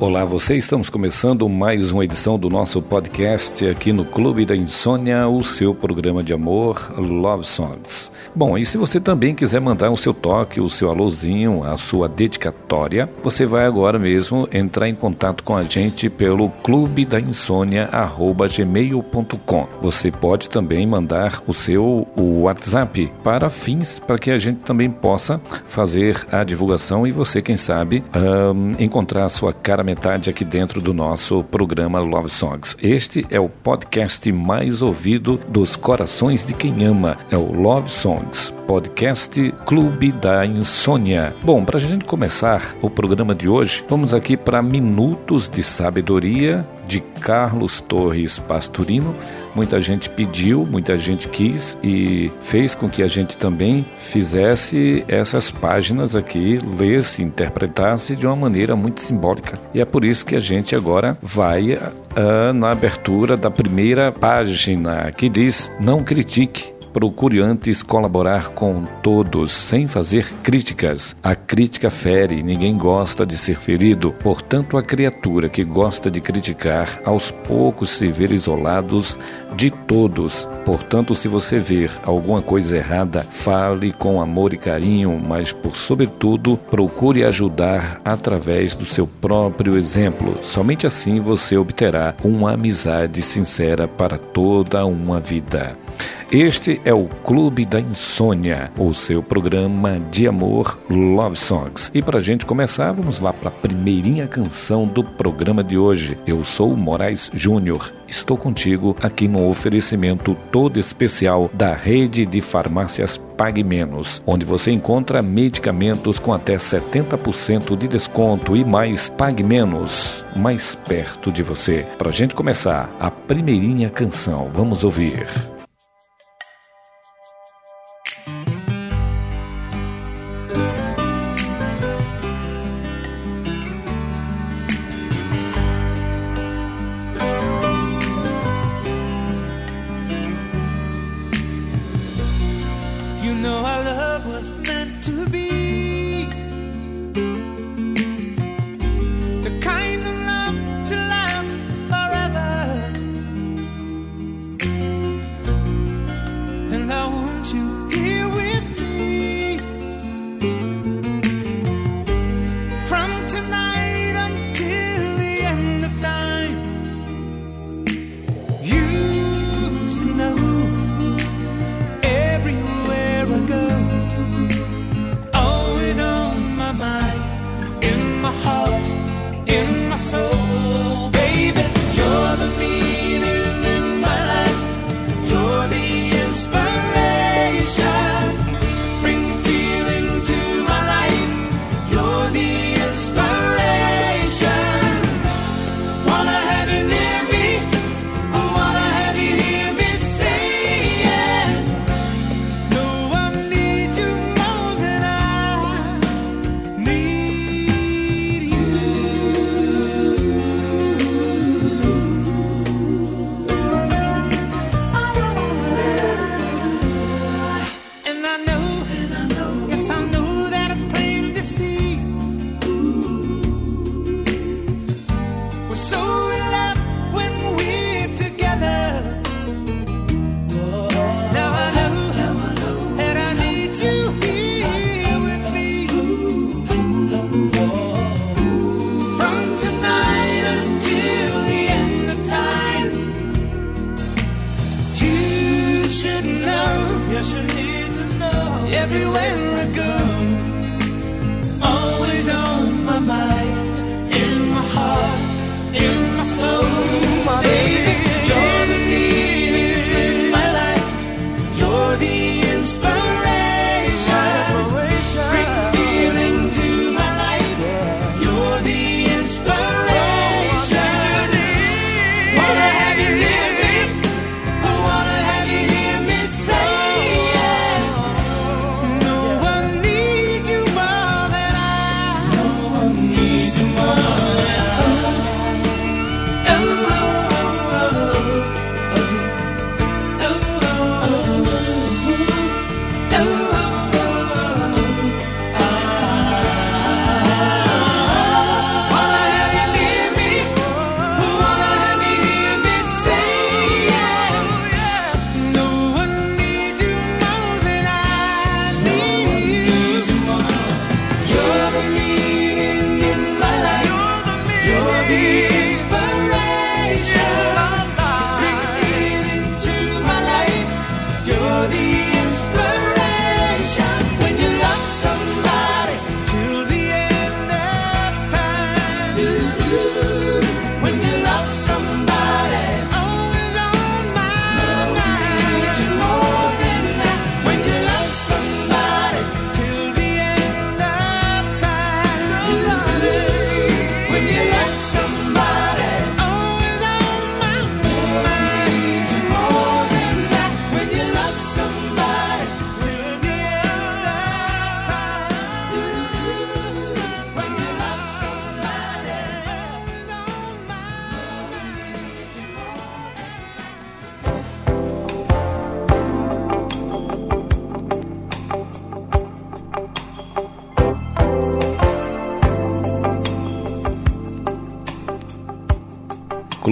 Olá, você. Estamos começando mais uma edição do nosso podcast aqui no Clube da Insônia, o seu programa de amor Love Songs. Bom, e se você também quiser mandar o seu toque, o seu alôzinho, a sua dedicatória, você vai agora mesmo entrar em contato com a gente pelo clube da insônia@gmail.com. Você pode também mandar o seu WhatsApp para fins para que a gente também possa fazer a divulgação e você, quem sabe, um, encontrar a sua cara metade aqui dentro do nosso programa Love Songs. Este é o podcast mais ouvido dos corações de quem ama. É o Love Songs, podcast Clube da Insônia. Bom, para a gente começar o programa de hoje, vamos aqui para Minutos de Sabedoria de Carlos Torres Pastorino Muita gente pediu, muita gente quis e fez com que a gente também fizesse essas páginas aqui, lesse, interpretasse de uma maneira muito simbólica. E é por isso que a gente agora vai uh, na abertura da primeira página que diz: Não critique Procure antes colaborar com todos, sem fazer críticas. A crítica fere, ninguém gosta de ser ferido. Portanto, a criatura que gosta de criticar, aos poucos se vê isolados de todos. Portanto, se você ver alguma coisa errada, fale com amor e carinho, mas por sobretudo, procure ajudar através do seu próprio exemplo. Somente assim você obterá uma amizade sincera para toda uma vida. Este é o Clube da Insônia, o seu programa de amor Love Songs. E para gente começar, vamos lá para a primeirinha canção do programa de hoje. Eu sou Moraes Júnior. Estou contigo aqui no oferecimento todo especial da rede de farmácias Pague Menos, onde você encontra medicamentos com até 70% de desconto e mais Pague Menos, mais perto de você. Para gente começar, a primeirinha canção, vamos ouvir. You know our love was meant to be.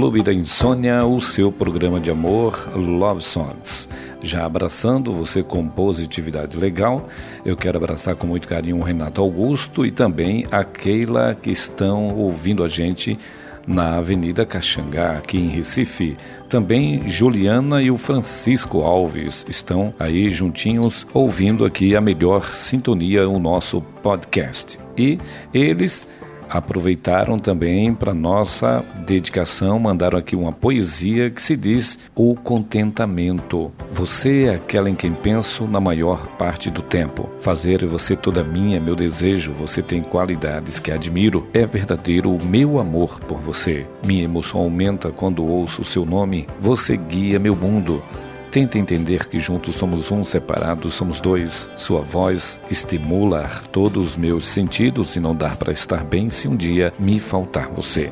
Clube da Insônia, o seu programa de amor Love Songs. Já abraçando você com positividade legal, eu quero abraçar com muito carinho o Renato Augusto e também a Keila que estão ouvindo a gente na Avenida Caxangá, aqui em Recife. Também Juliana e o Francisco Alves estão aí juntinhos ouvindo aqui a melhor sintonia, o nosso podcast. E eles aproveitaram também para nossa dedicação, mandaram aqui uma poesia que se diz O Contentamento. Você é aquela em quem penso na maior parte do tempo. Fazer você toda minha, meu desejo, você tem qualidades que admiro. É verdadeiro o meu amor por você. Minha emoção aumenta quando ouço o seu nome. Você guia meu mundo. Tenta entender que juntos somos um, separados somos dois. Sua voz estimula todos os meus sentidos e não dá para estar bem se um dia me faltar você.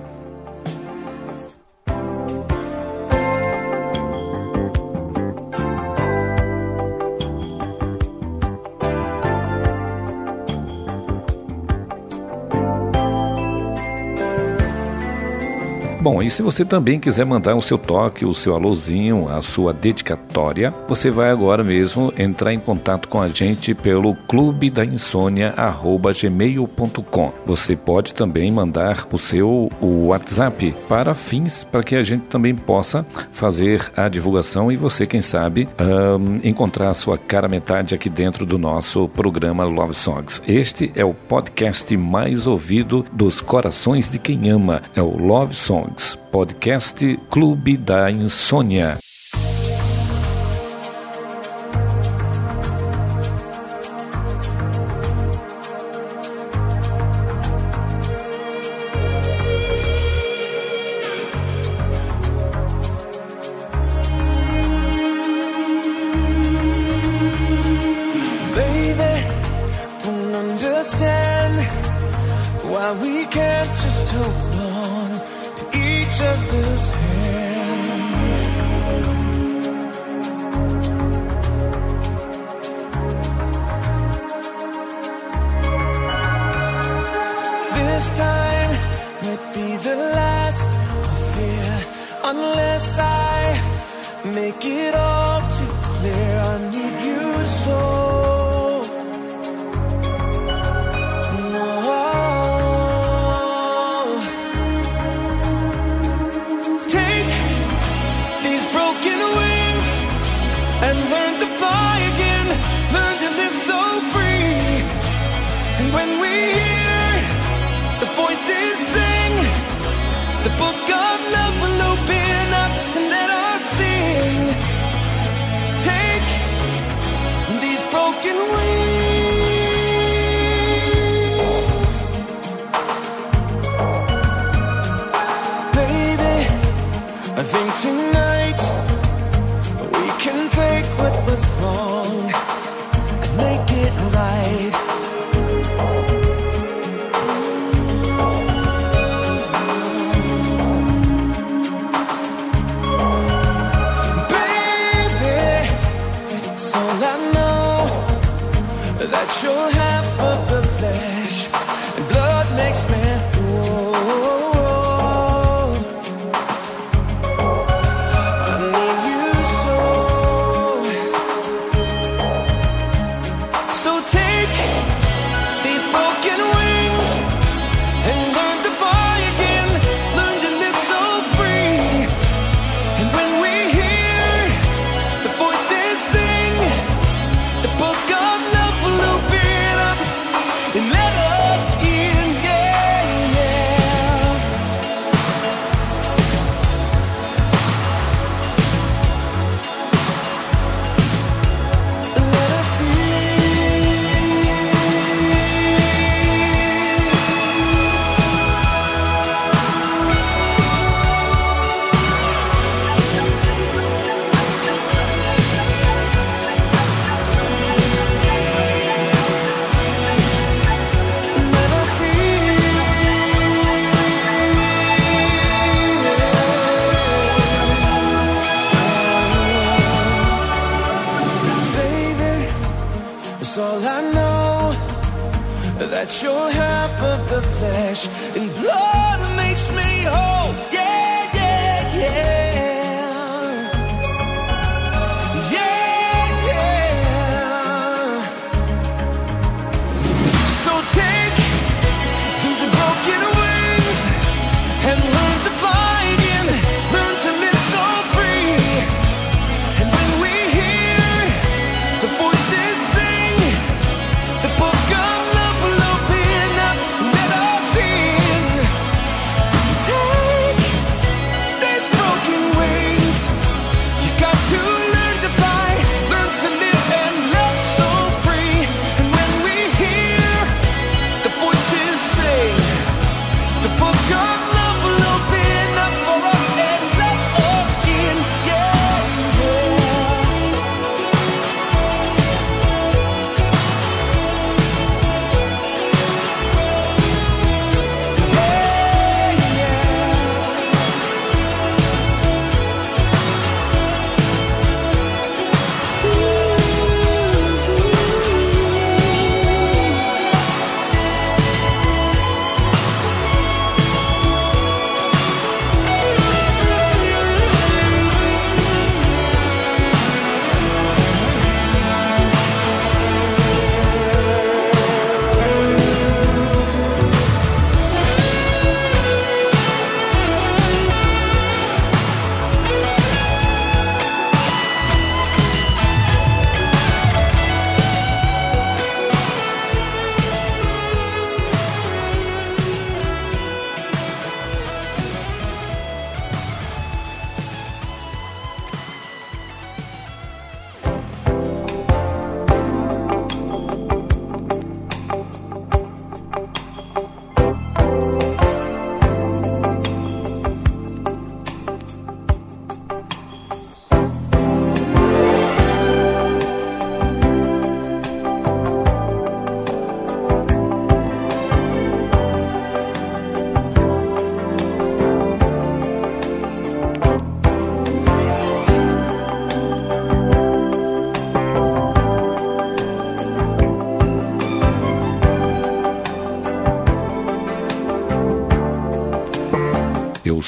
Bom, e se você também quiser mandar o seu toque, o seu alôzinho, a sua dedicatória, você vai agora mesmo entrar em contato com a gente pelo clube da insônia@gmail.com. Você pode também mandar o seu o WhatsApp para fins para que a gente também possa fazer a divulgação e você, quem sabe, um, encontrar a sua cara metade aqui dentro do nosso programa Love Songs. Este é o podcast mais ouvido dos corações de quem ama, é o Love Songs podcast Clube da Insônia.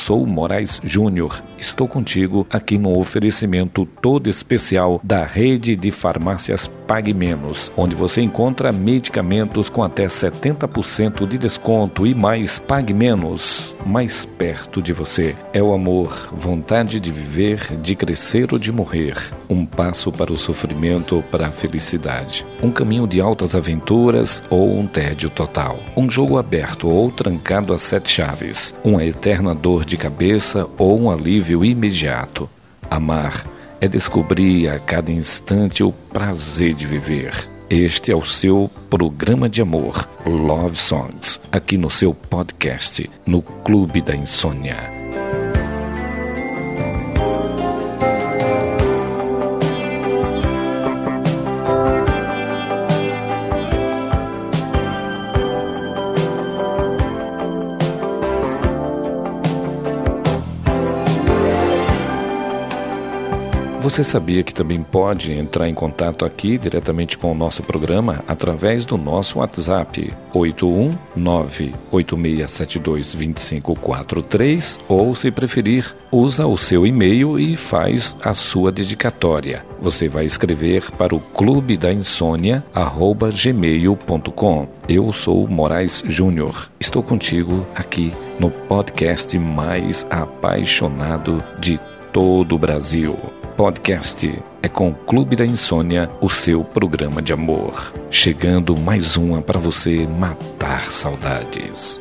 Sou Moraes Júnior. Estou contigo aqui no oferecimento todo especial da rede de farmácias Pague Menos, onde você encontra medicamentos com até 70% de desconto e mais Pague Menos, mais perto de você. É o amor, vontade de viver, de crescer ou de morrer. Um passo para o sofrimento, para a felicidade. Um caminho de altas aventuras ou um tédio total. Um jogo aberto ou trancado a sete chaves. Uma eterna dor de cabeça ou um alívio imediato. Amar é descobrir a cada instante o prazer de viver. Este é o seu programa de amor, Love Songs, aqui no seu podcast, no Clube da Insônia. Você sabia que também pode entrar em contato aqui diretamente com o nosso programa através do nosso WhatsApp 81986722543 ou, se preferir, usa o seu e-mail e faz a sua dedicatória. Você vai escrever para o clube da insônia gmail.com. Eu sou Moraes Júnior. Estou contigo aqui no podcast mais apaixonado de todo o Brasil podcast é com o Clube da Insônia, o seu programa de amor. Chegando mais uma para você matar saudades.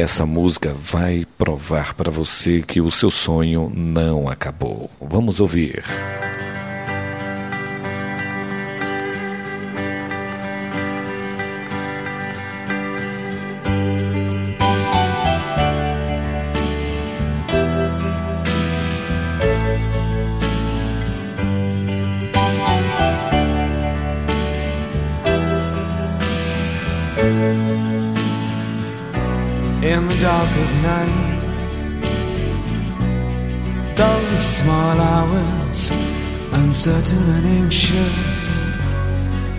Essa música vai provar para você que o seu sonho não acabou. Vamos ouvir. in uncertain and anxious,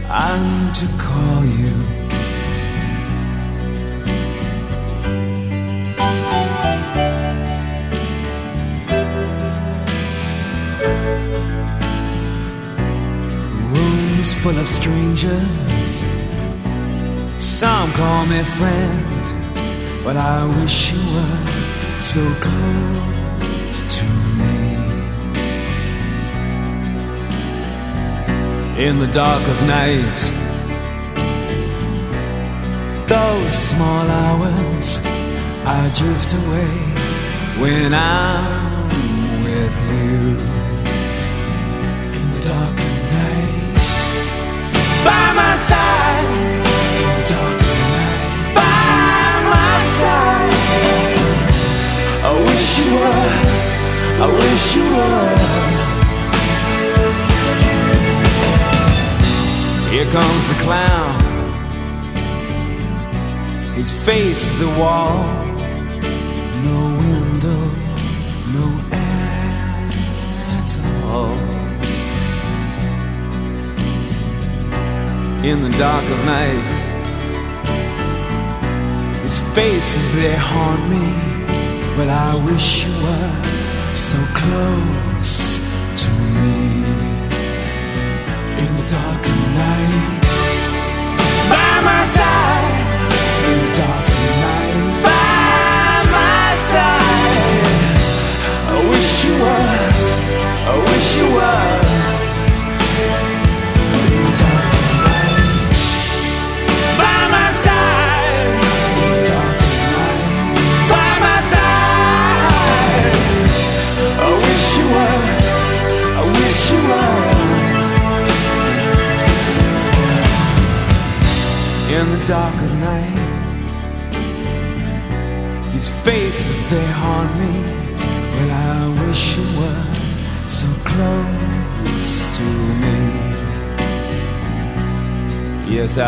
I need to call you. Rooms full of strangers, some call me friend. But I wish you were so close In the dark of night, those small hours, I drift away when I'm with you. In the dark of night, by my side. In the dark of night, by my side. I wish you were. I wish you were. Here comes the clown. His face is a wall. No window, no air at all. In the dark of night, his face is there haunt me. But I wish you were so close the dark of night. His face is there haunt me. Well, I wish you were so close to me. Yes, I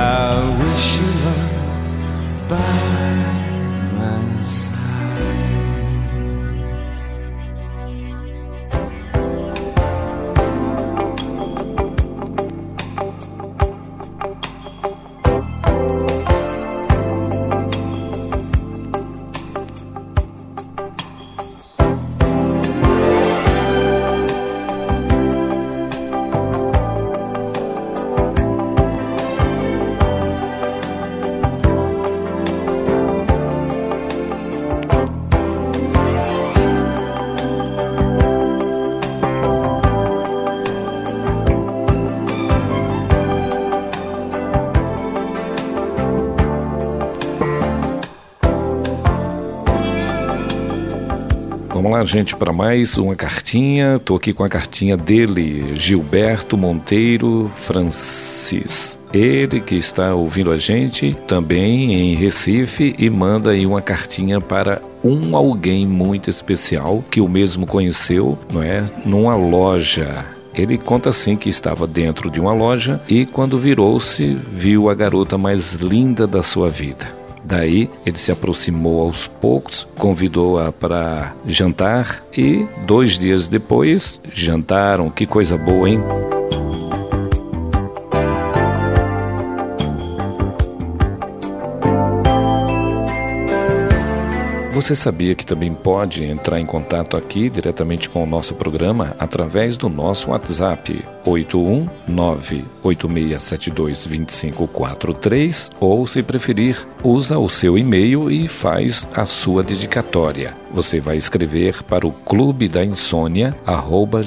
wish you were by lá, gente, para mais uma cartinha. Estou aqui com a cartinha dele, Gilberto Monteiro Francis. Ele que está ouvindo a gente também em Recife e manda aí uma cartinha para um alguém muito especial que o mesmo conheceu, não é, numa loja ele conta assim que estava dentro de uma loja e quando virou-se, viu a garota mais linda da sua vida. Daí ele se aproximou aos poucos, convidou-a para jantar e dois dias depois jantaram. Que coisa boa, hein? Você sabia que também pode entrar em contato aqui diretamente com o nosso programa através do nosso WhatsApp 81986722543 ou, se preferir, usa o seu e-mail e faz a sua dedicatória. Você vai escrever para o clube da insônia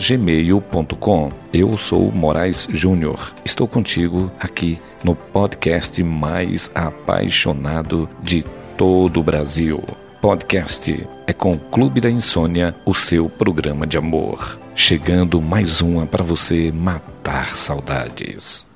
gmail.com. Eu sou Moraes Júnior. Estou contigo aqui no podcast mais apaixonado de todo o Brasil podcast é com o Clube da Insônia, o seu programa de amor. Chegando mais uma para você matar saudades.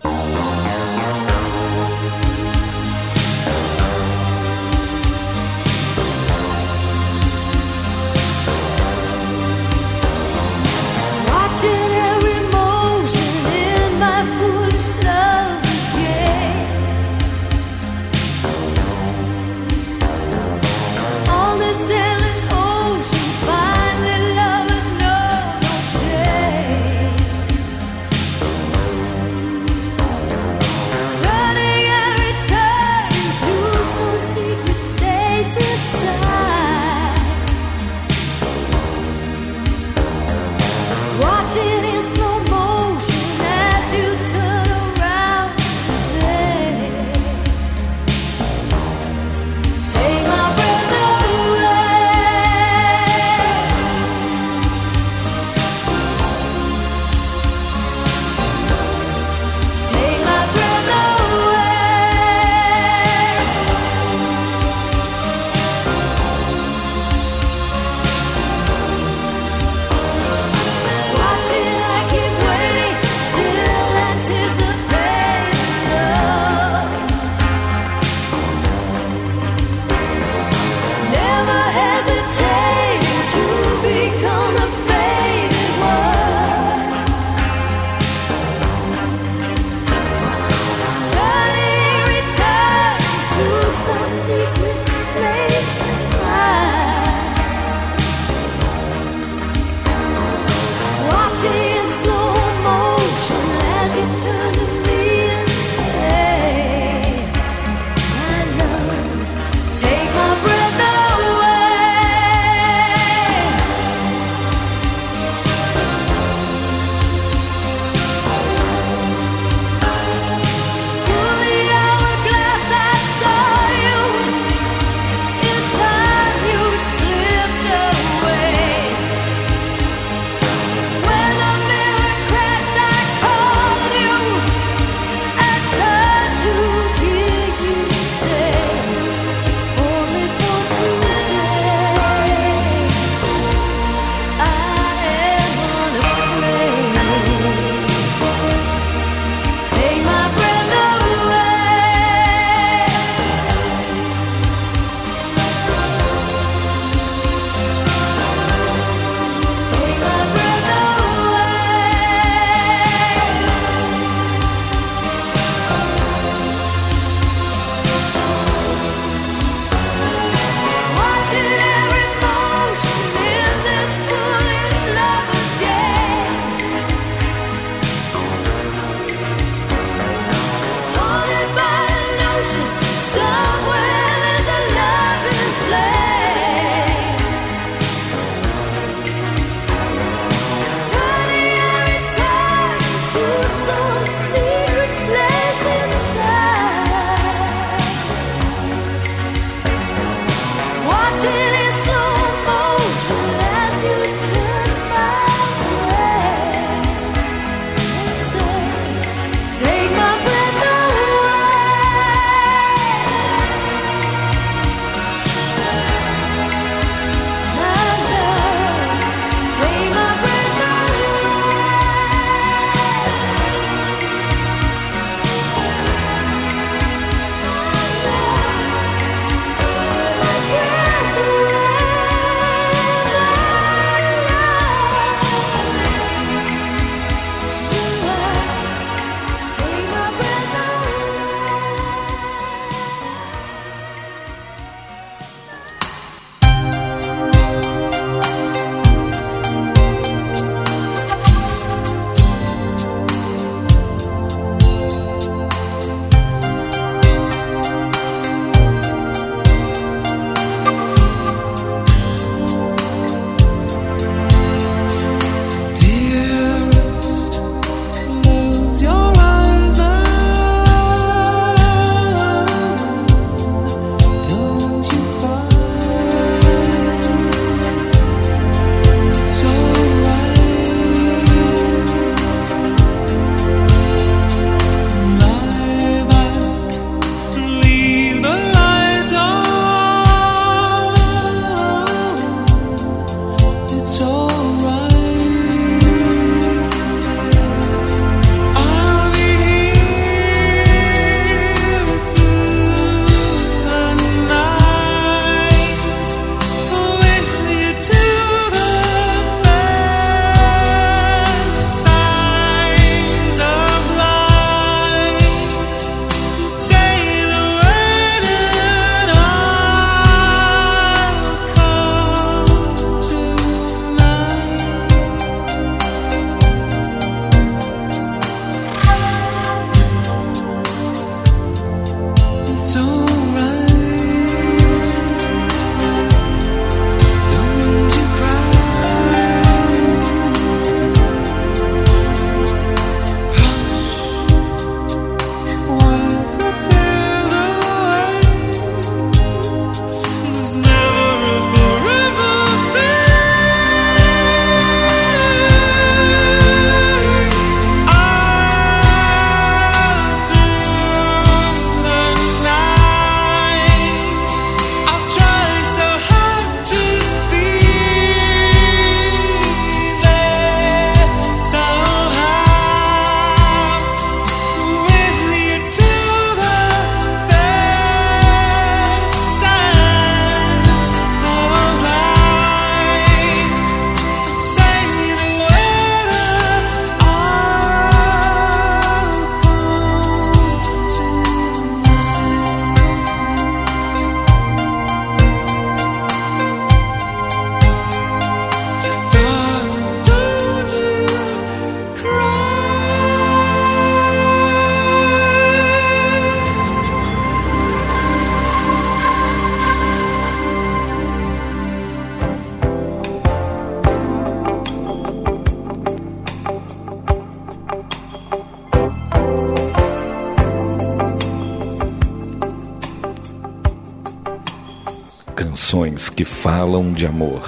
que falam de amor,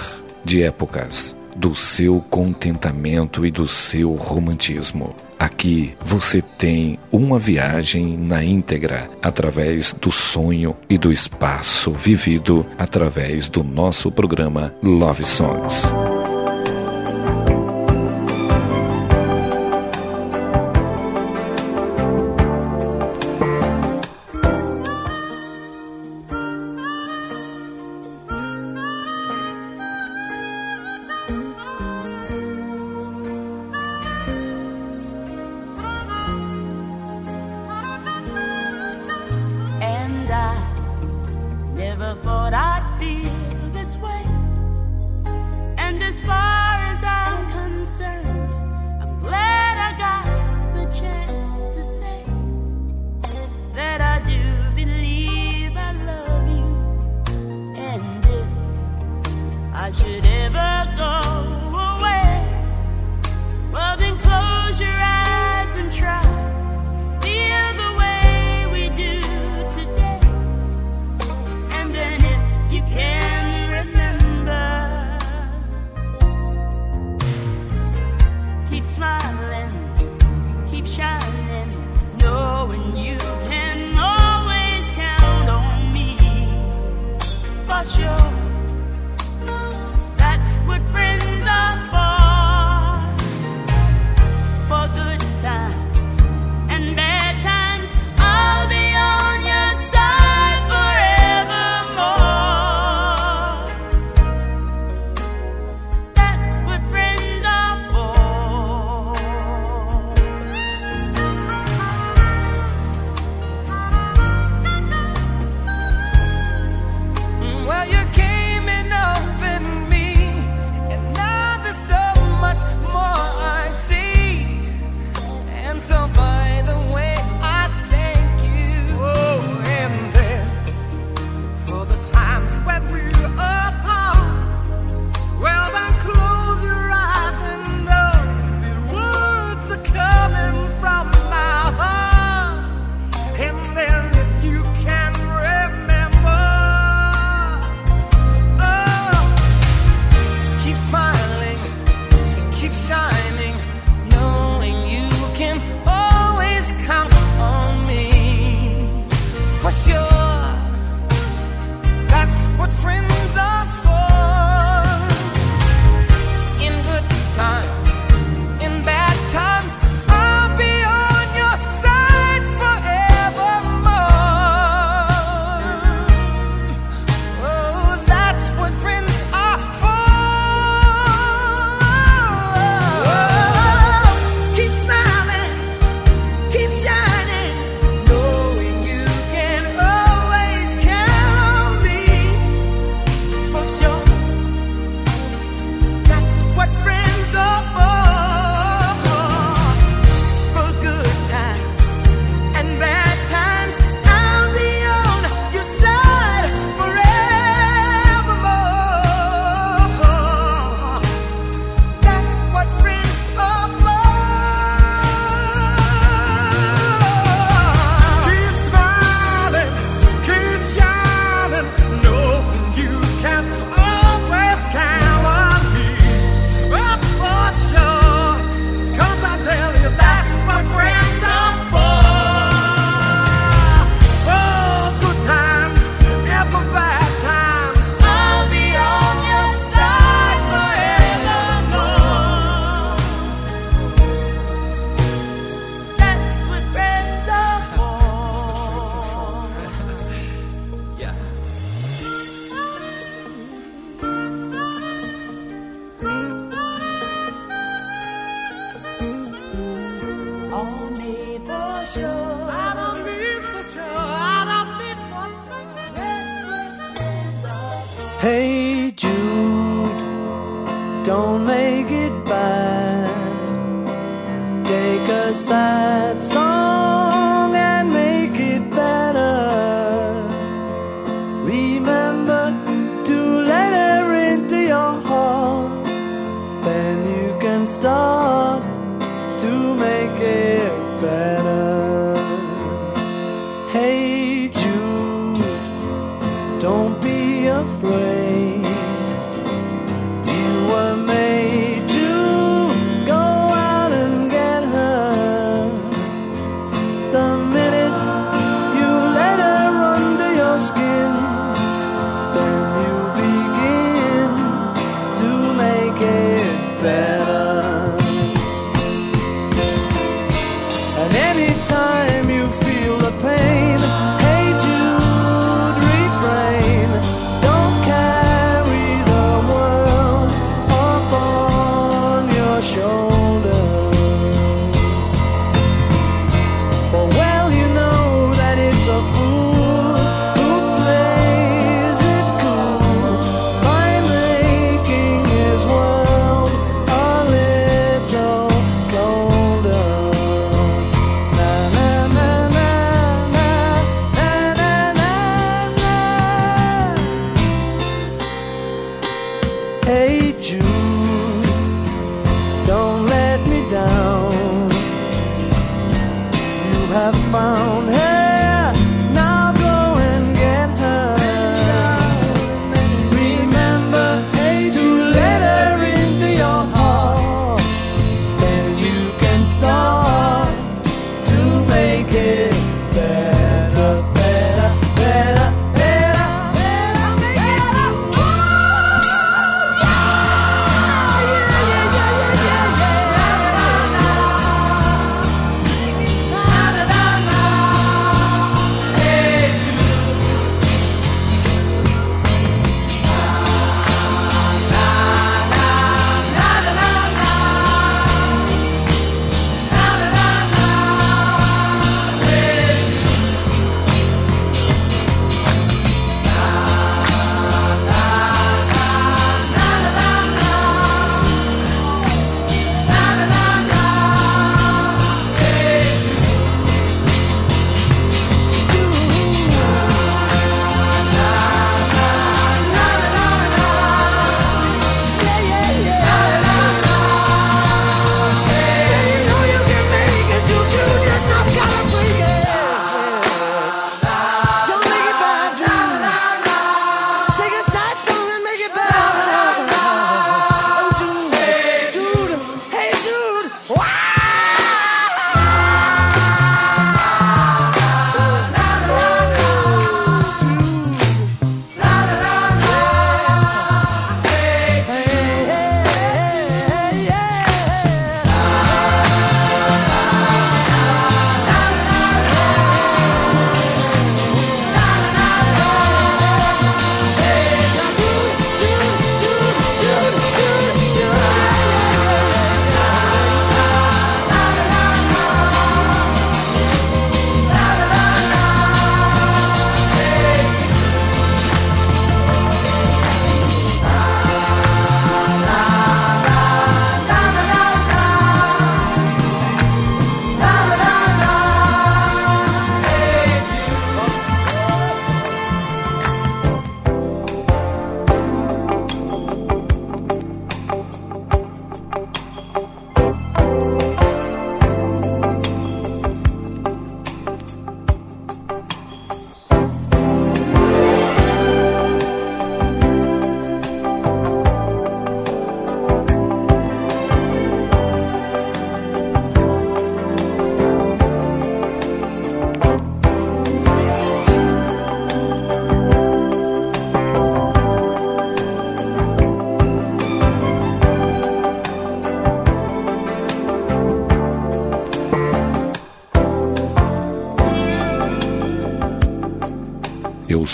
de épocas, do seu contentamento e do seu romantismo. Aqui você tem uma viagem na íntegra através do sonho e do espaço vivido através do nosso programa Love Songs.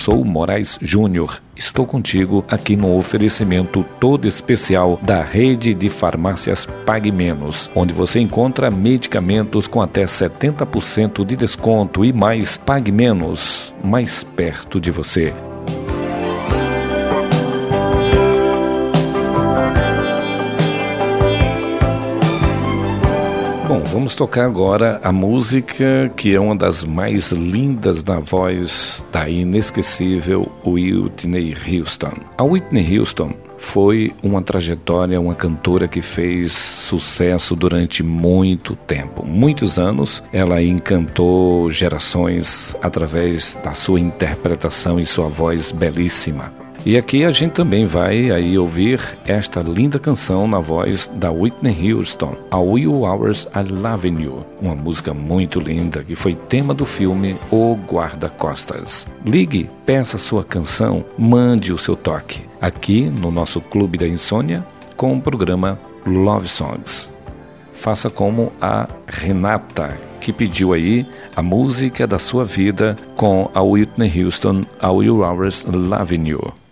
Sou Moraes Júnior. Estou contigo aqui no oferecimento todo especial da rede de farmácias Pague Menos, onde você encontra medicamentos com até 70% de desconto e mais Pague Menos, mais perto de você. Vamos tocar agora a música que é uma das mais lindas na voz da inesquecível Whitney Houston. A Whitney Houston foi uma trajetória, uma cantora que fez sucesso durante muito tempo. Muitos anos ela encantou gerações através da sua interpretação e sua voz belíssima. E aqui a gente também vai aí ouvir esta linda canção na voz da Whitney Houston, A Will Hours I Loving You, uma música muito linda que foi tema do filme O Guarda-Costas. Ligue, peça sua canção, mande o seu toque, aqui no nosso Clube da Insônia com o programa Love Songs. Faça como a Renata, que pediu aí a música da sua vida com a Whitney Houston, A Will Hours Loving You.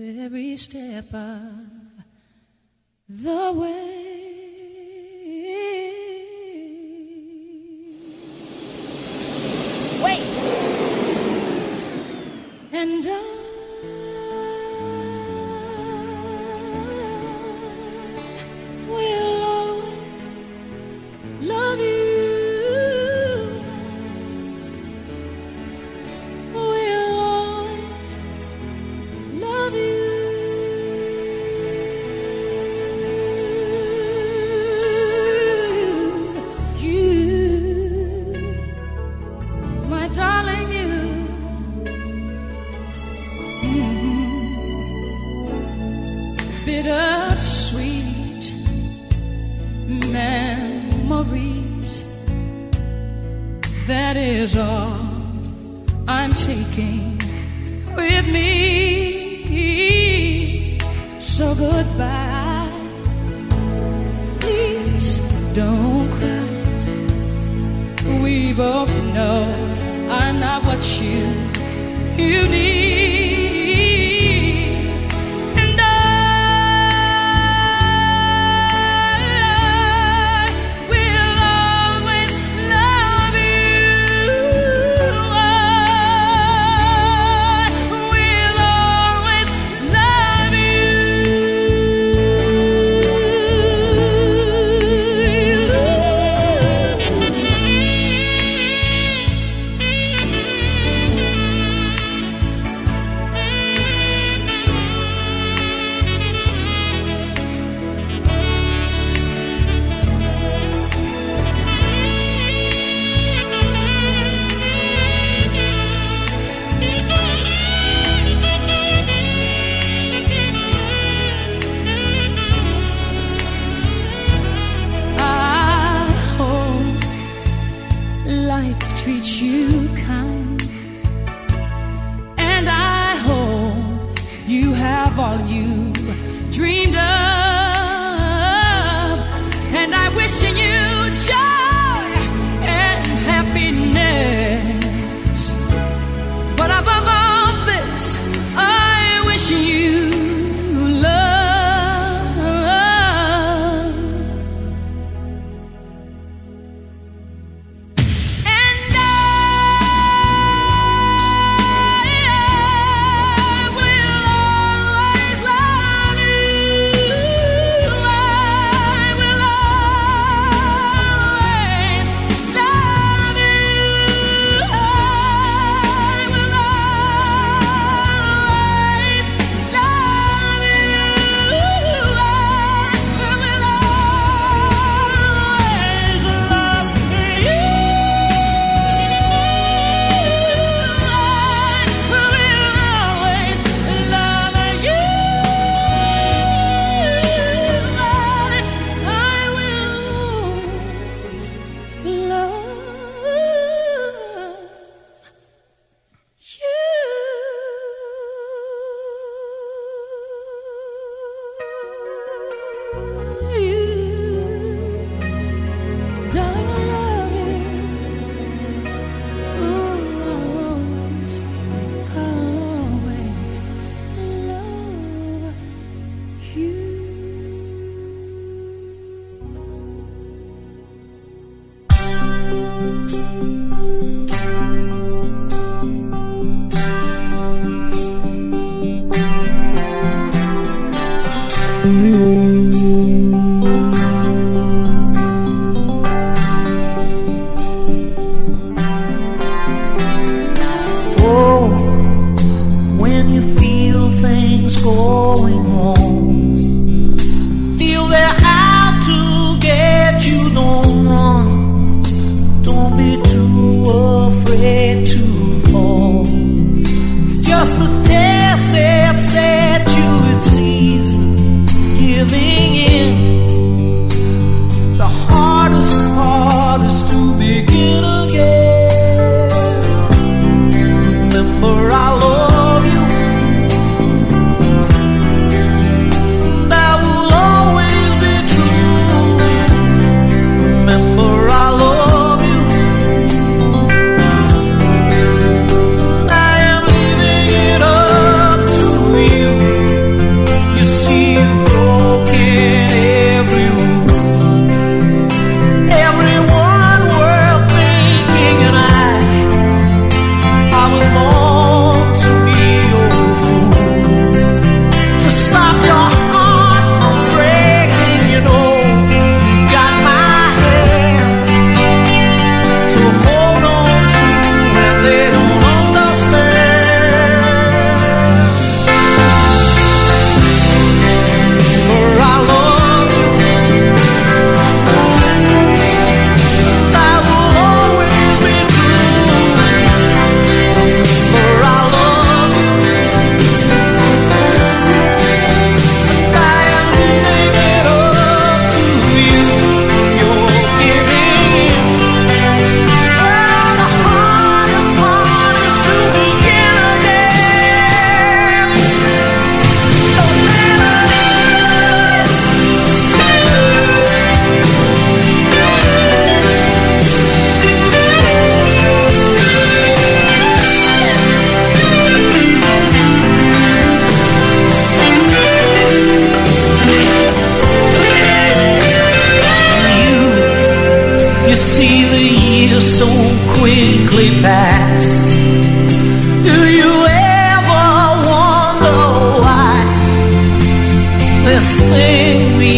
every step of the way. Wait! And I will you.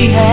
she had.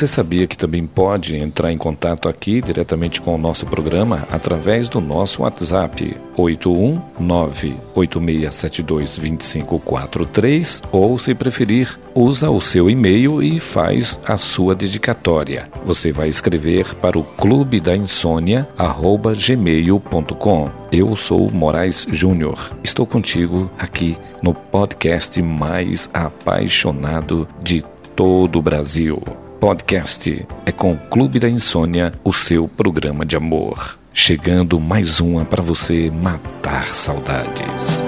Você sabia que também pode entrar em contato aqui diretamente com o nosso programa através do nosso WhatsApp 81986722543 ou, se preferir, usa o seu e-mail e faz a sua dedicatória. Você vai escrever para o clube da insônia gmail.com. Eu sou Moraes Júnior. Estou contigo aqui no podcast mais apaixonado de todo o Brasil. Podcast é com o Clube da Insônia, o seu programa de amor. Chegando mais uma para você matar saudades.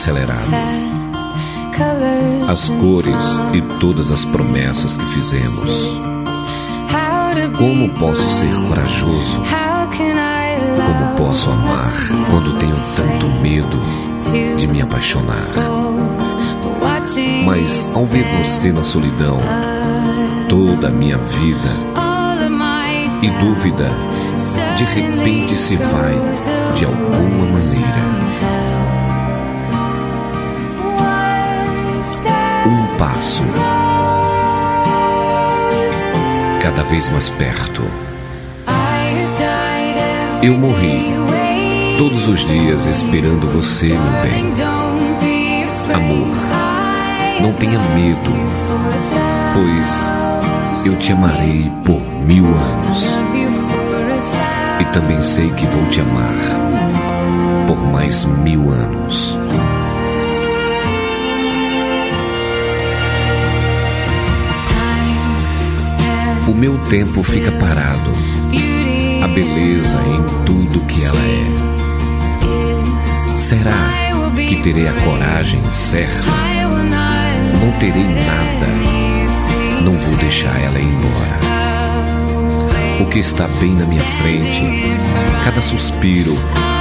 Acelerado, as cores e todas as promessas que fizemos. Como posso ser corajoso? Como posso amar quando tenho tanto medo de me apaixonar? Mas ao ver você na solidão, toda a minha vida e dúvida de repente se vai de alguma maneira. Passo, cada vez mais perto. Eu morri todos os dias esperando você, meu bem. Amor, não tenha medo, pois eu te amarei por mil anos. E também sei que vou te amar por mais mil anos. O meu tempo fica parado, a beleza em tudo que ela é. Será que terei a coragem certa? Não terei nada, não vou deixar ela ir embora. O que está bem na minha frente, cada suspiro,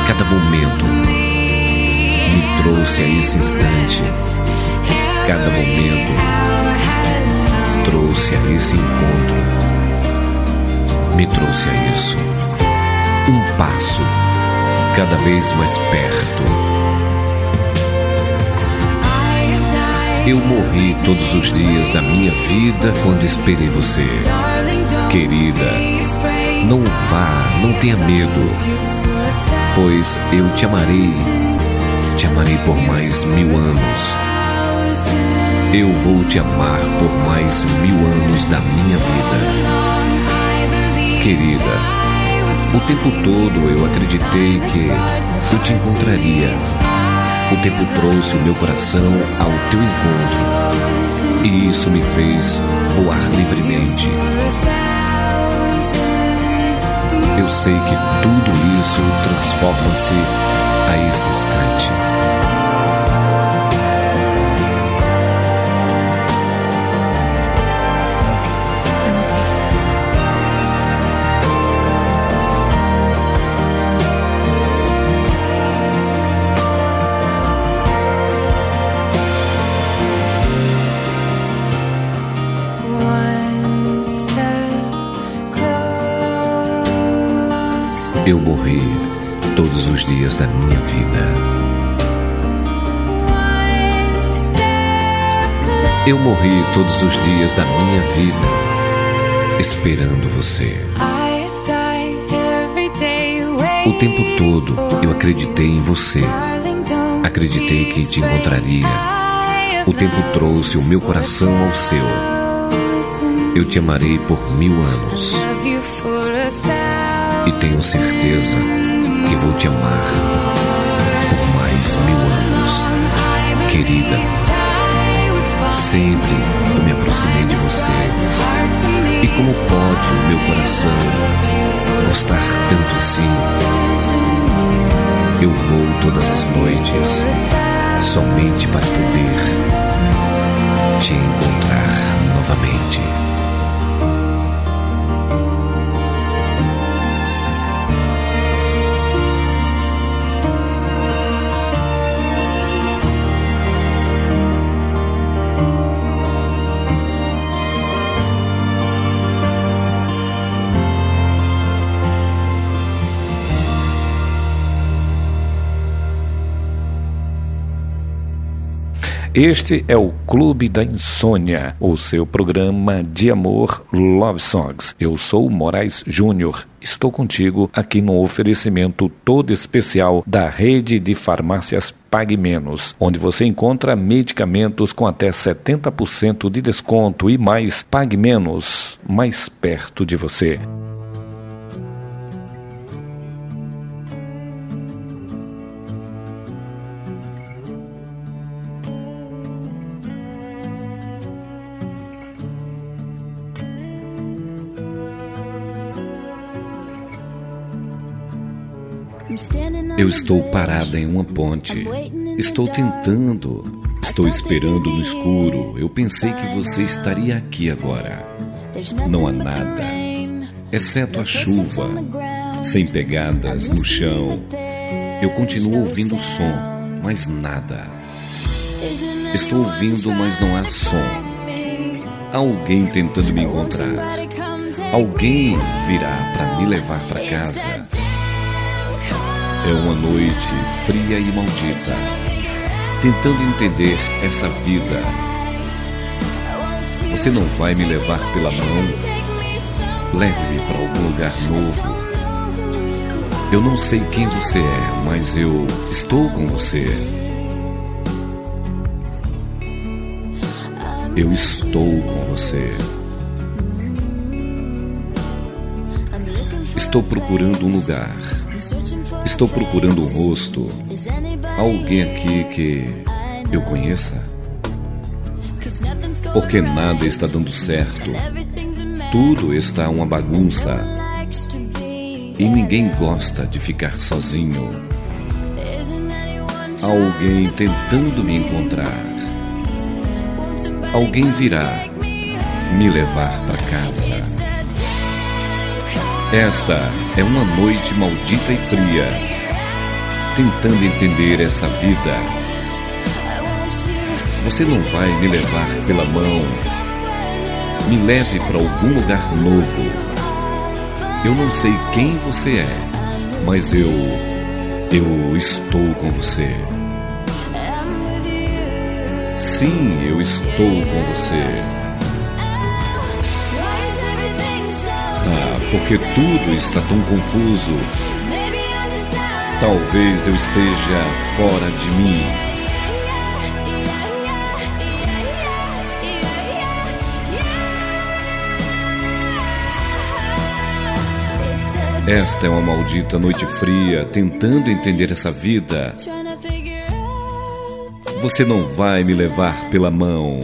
cada momento, me trouxe a esse instante. Cada momento trouxe a esse encontro, me trouxe a isso. Um passo, cada vez mais perto. Eu morri todos os dias da minha vida quando esperei você. Querida, não vá, não tenha medo, pois eu te amarei, te amarei por mais mil anos. Eu vou te amar por mais mil anos da minha vida. Querida, o tempo todo eu acreditei que eu te encontraria. O tempo trouxe o meu coração ao teu encontro. E isso me fez voar livremente. Eu sei que tudo isso transforma-se a esse instante. Eu morri todos os dias da minha vida. Eu morri todos os dias da minha vida esperando você. O tempo todo eu acreditei em você. Acreditei que te encontraria. O tempo trouxe o meu coração ao seu. Eu te amarei por mil anos e tenho certeza que vou te amar por mais mil anos. Querida, sempre eu me aproximei de você. E como pode o meu coração gostar tanto assim? Eu vou todas as noites somente para poder te encontrar novamente. Este é o Clube da Insônia, o seu programa de amor Love Songs. Eu sou Moraes Júnior. Estou contigo aqui no oferecimento todo especial da rede de farmácias Pague Menos, onde você encontra medicamentos com até 70% de desconto e mais Pague Menos, mais perto de você. Eu estou parada em uma ponte. Estou tentando. Estou esperando no escuro. Eu pensei que você estaria aqui agora. Não há nada, exceto a chuva, sem pegadas no chão. Eu continuo ouvindo o som, mas nada. Estou ouvindo, mas não há som. Alguém tentando me encontrar. Alguém virá para me levar para casa. É uma noite fria e maldita, tentando entender essa vida. Você não vai me levar pela mão? Leve-me para algum lugar novo. Eu não sei quem você é, mas eu estou com você. Eu estou com você. Estou procurando um lugar. Estou procurando um rosto. Alguém aqui que eu conheça. Porque nada está dando certo. Tudo está uma bagunça. E ninguém gosta de ficar sozinho. Alguém tentando me encontrar. Alguém virá me levar para casa. Esta é uma noite maldita e fria, tentando entender essa vida. Você não vai me levar pela mão. Me leve para algum lugar novo. Eu não sei quem você é, mas eu. Eu estou com você. Sim, eu estou com você. Porque tudo está tão confuso. Talvez eu esteja fora de mim. Esta é uma maldita noite fria, tentando entender essa vida. Você não vai me levar pela mão.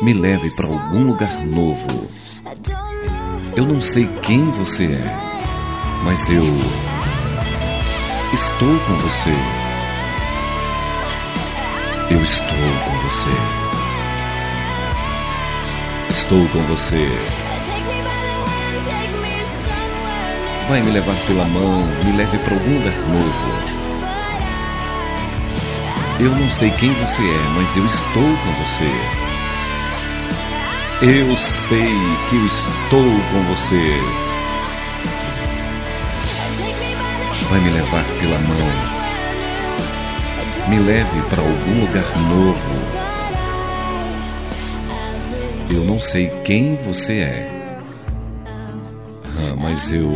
Me leve para algum lugar novo. Eu não sei quem você é, mas eu estou com você. Eu estou com você. Estou com você. Vai me levar pela mão, me leve para algum lugar novo. Eu não sei quem você é, mas eu estou com você. Eu sei que eu estou com você. Vai me levar pela mão. Me leve para algum lugar novo. Eu não sei quem você é. Ah, mas eu.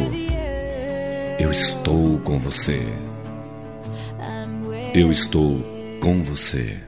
Eu estou com você. Eu estou com você.